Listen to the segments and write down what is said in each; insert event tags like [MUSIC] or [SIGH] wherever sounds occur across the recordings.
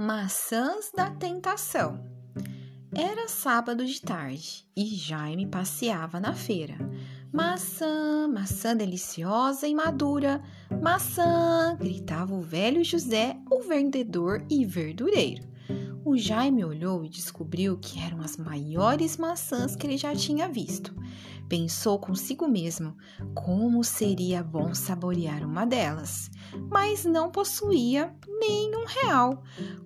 Maçãs da Tentação. Era sábado de tarde e Jaime passeava na feira. Maçã, maçã deliciosa e madura, maçã! gritava o velho José, o vendedor e verdureiro. O Jaime olhou e descobriu que eram as maiores maçãs que ele já tinha visto. Pensou consigo mesmo como seria bom saborear uma delas, mas não possuía nenhum real.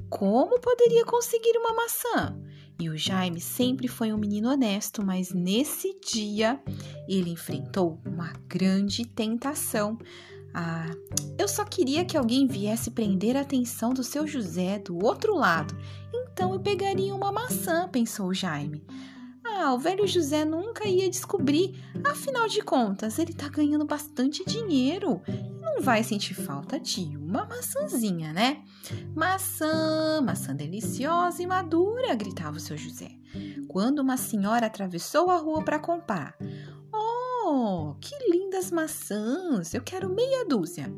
Como poderia conseguir uma maçã? E o Jaime sempre foi um menino honesto, mas nesse dia ele enfrentou uma grande tentação. Ah, eu só queria que alguém viesse prender a atenção do seu José do outro lado. Então eu pegaria uma maçã, pensou Jaime. Ah, o velho José nunca ia descobrir. Afinal de contas, ele tá ganhando bastante dinheiro. Não vai sentir falta de uma maçãzinha, né? Maçã, maçã deliciosa e madura, gritava o seu José. Quando uma senhora atravessou a rua para comprar. Que lindas maçãs! Eu quero meia dúzia.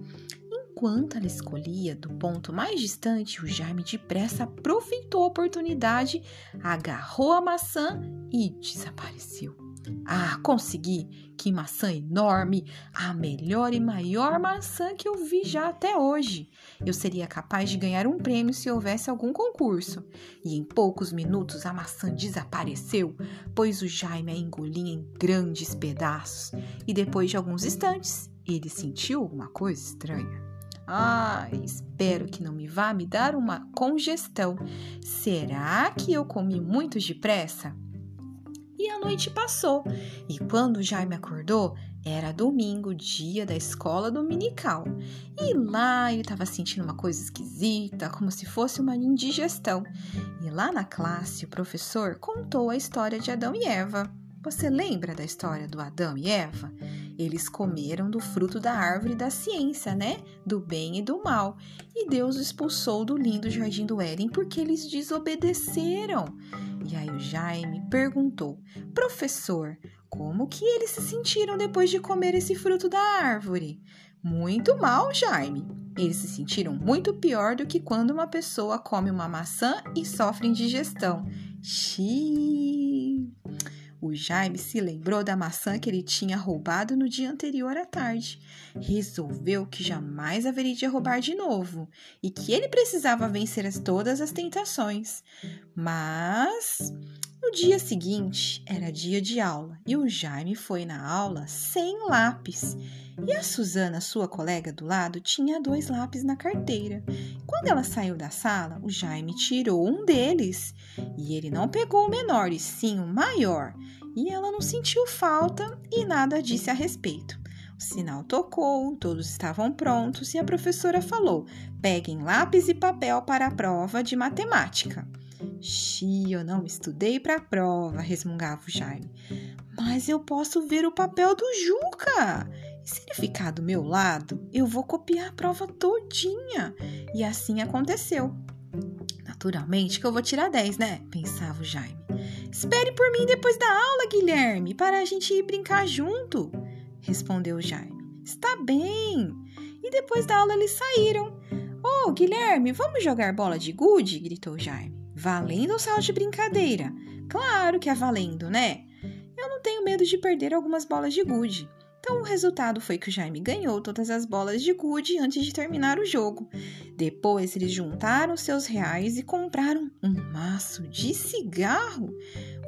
Enquanto ela escolhia do ponto mais distante, o Jaime depressa aproveitou a oportunidade, agarrou a maçã e desapareceu. Ah, consegui! Que maçã enorme! A melhor e maior maçã que eu vi já até hoje. Eu seria capaz de ganhar um prêmio se houvesse algum concurso. E em poucos minutos a maçã desapareceu, pois o Jaime a engolia em grandes pedaços. E depois de alguns instantes, ele sentiu alguma coisa estranha. Ah, espero que não me vá me dar uma congestão. Será que eu comi muito depressa? E a noite passou, e quando Jaime acordou, era domingo, dia da escola dominical. E lá ele estava sentindo uma coisa esquisita, como se fosse uma indigestão. E lá na classe, o professor contou a história de Adão e Eva. Você lembra da história do Adão e Eva? Eles comeram do fruto da árvore da ciência, né? Do bem e do mal. E Deus os expulsou do lindo jardim do Éden porque eles desobedeceram. E aí o Jaime perguntou: Professor, como que eles se sentiram depois de comer esse fruto da árvore? Muito mal, Jaime. Eles se sentiram muito pior do que quando uma pessoa come uma maçã e sofre indigestão. Xiii. O Jaime se lembrou da maçã que ele tinha roubado no dia anterior à tarde. Resolveu que jamais haveria de roubar de novo e que ele precisava vencer as, todas as tentações. Mas no dia seguinte era dia de aula e o Jaime foi na aula sem lápis. E a Suzana, sua colega do lado, tinha dois lápis na carteira. Quando ela saiu da sala, o Jaime tirou um deles e ele não pegou o menor, e sim o maior. E ela não sentiu falta e nada disse a respeito. O sinal tocou, todos estavam prontos e a professora falou: peguem lápis e papel para a prova de matemática. Xi, eu não estudei para a prova, resmungava o Jaime. Mas eu posso ver o papel do Juca. E se ele ficar do meu lado, eu vou copiar a prova todinha. E assim aconteceu. Naturalmente que eu vou tirar 10, né? Pensava o Jaime. Espere por mim depois da aula, Guilherme, para a gente ir brincar junto, respondeu o Jaime. Está bem. E depois da aula eles saíram. Oh, Guilherme, vamos jogar bola de gude? gritou o Jaime. Valendo ou sal de brincadeira? Claro que é valendo, né? Eu não tenho medo de perder algumas bolas de gude. Então o resultado foi que o Jaime ganhou todas as bolas de gude antes de terminar o jogo. Depois eles juntaram seus reais e compraram um maço de cigarro.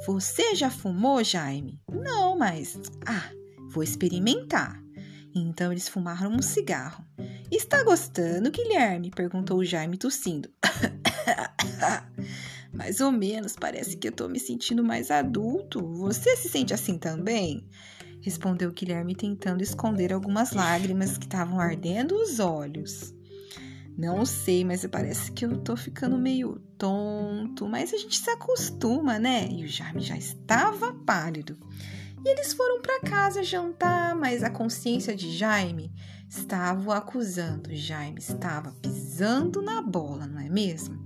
Você já fumou, Jaime? Não, mas ah, vou experimentar. Então eles fumaram um cigarro. Está gostando, Guilherme? perguntou o Jaime tossindo. [COUGHS] Mais ou menos, parece que eu tô me sentindo mais adulto. Você se sente assim também? Respondeu Guilherme, tentando esconder algumas lágrimas que estavam ardendo os olhos. Não sei, mas parece que eu tô ficando meio tonto, mas a gente se acostuma, né? E o Jaime já estava pálido. E eles foram para casa jantar, mas a consciência de Jaime estava o acusando. Jaime estava pisando na bola, não é mesmo?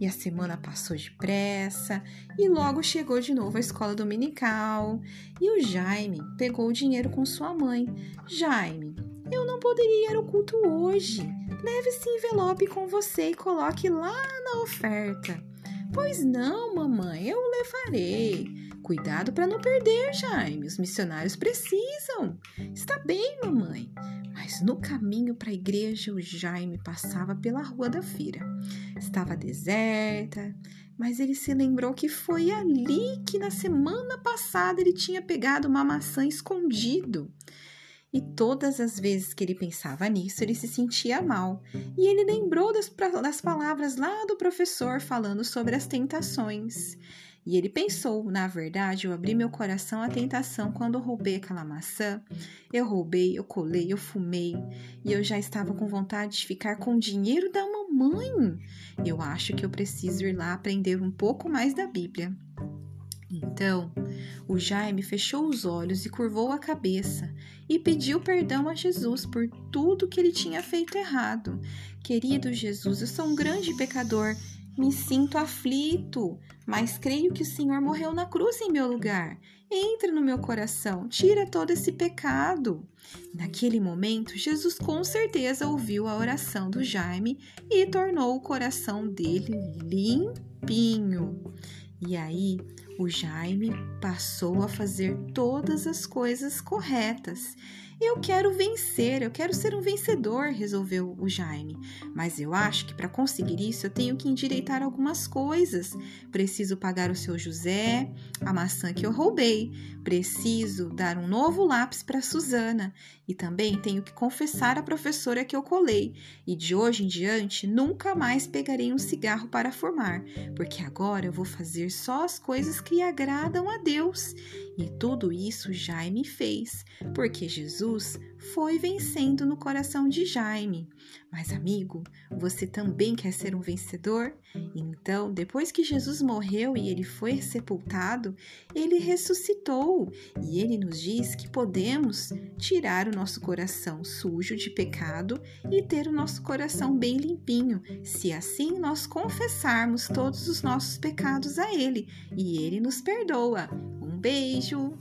E a semana passou depressa e logo chegou de novo a escola dominical. E o Jaime pegou o dinheiro com sua mãe. Jaime, Eu não poderia ir ao culto hoje. Leve esse envelope com você e coloque lá na oferta. Pois não, mamãe, eu levarei. Cuidado para não perder, Jaime. Os missionários precisam. Está bem, mamãe. Mas no caminho para a igreja, o Jaime passava pela rua da feira. Estava deserta, mas ele se lembrou que foi ali que na semana passada ele tinha pegado uma maçã escondido. E todas as vezes que ele pensava nisso, ele se sentia mal. E ele lembrou das, das palavras lá do professor falando sobre as tentações. E ele pensou: na verdade, eu abri meu coração à tentação quando roubei aquela maçã. Eu roubei, eu colei, eu fumei. E eu já estava com vontade de ficar com o dinheiro da mamãe. Eu acho que eu preciso ir lá aprender um pouco mais da Bíblia. Então, o Jaime fechou os olhos e curvou a cabeça e pediu perdão a Jesus por tudo que ele tinha feito errado. Querido Jesus, eu sou um grande pecador. Me sinto aflito, mas creio que o Senhor morreu na cruz em meu lugar. Entra no meu coração, tira todo esse pecado. Naquele momento, Jesus com certeza ouviu a oração do Jaime e tornou o coração dele limpinho. E aí, o Jaime passou a fazer todas as coisas corretas eu quero vencer, eu quero ser um vencedor, resolveu o Jaime. Mas eu acho que para conseguir isso eu tenho que endireitar algumas coisas. Preciso pagar o seu José, a maçã que eu roubei. Preciso dar um novo lápis para Susana. E também tenho que confessar à professora que eu colei. E de hoje em diante nunca mais pegarei um cigarro para fumar, porque agora eu vou fazer só as coisas que agradam a Deus. E tudo isso Jaime fez, porque Jesus foi vencendo no coração de Jaime. Mas, amigo, você também quer ser um vencedor? Então, depois que Jesus morreu e ele foi sepultado, ele ressuscitou e ele nos diz que podemos tirar o nosso coração sujo de pecado e ter o nosso coração bem limpinho, se assim nós confessarmos todos os nossos pecados a ele e ele nos perdoa. Beijo!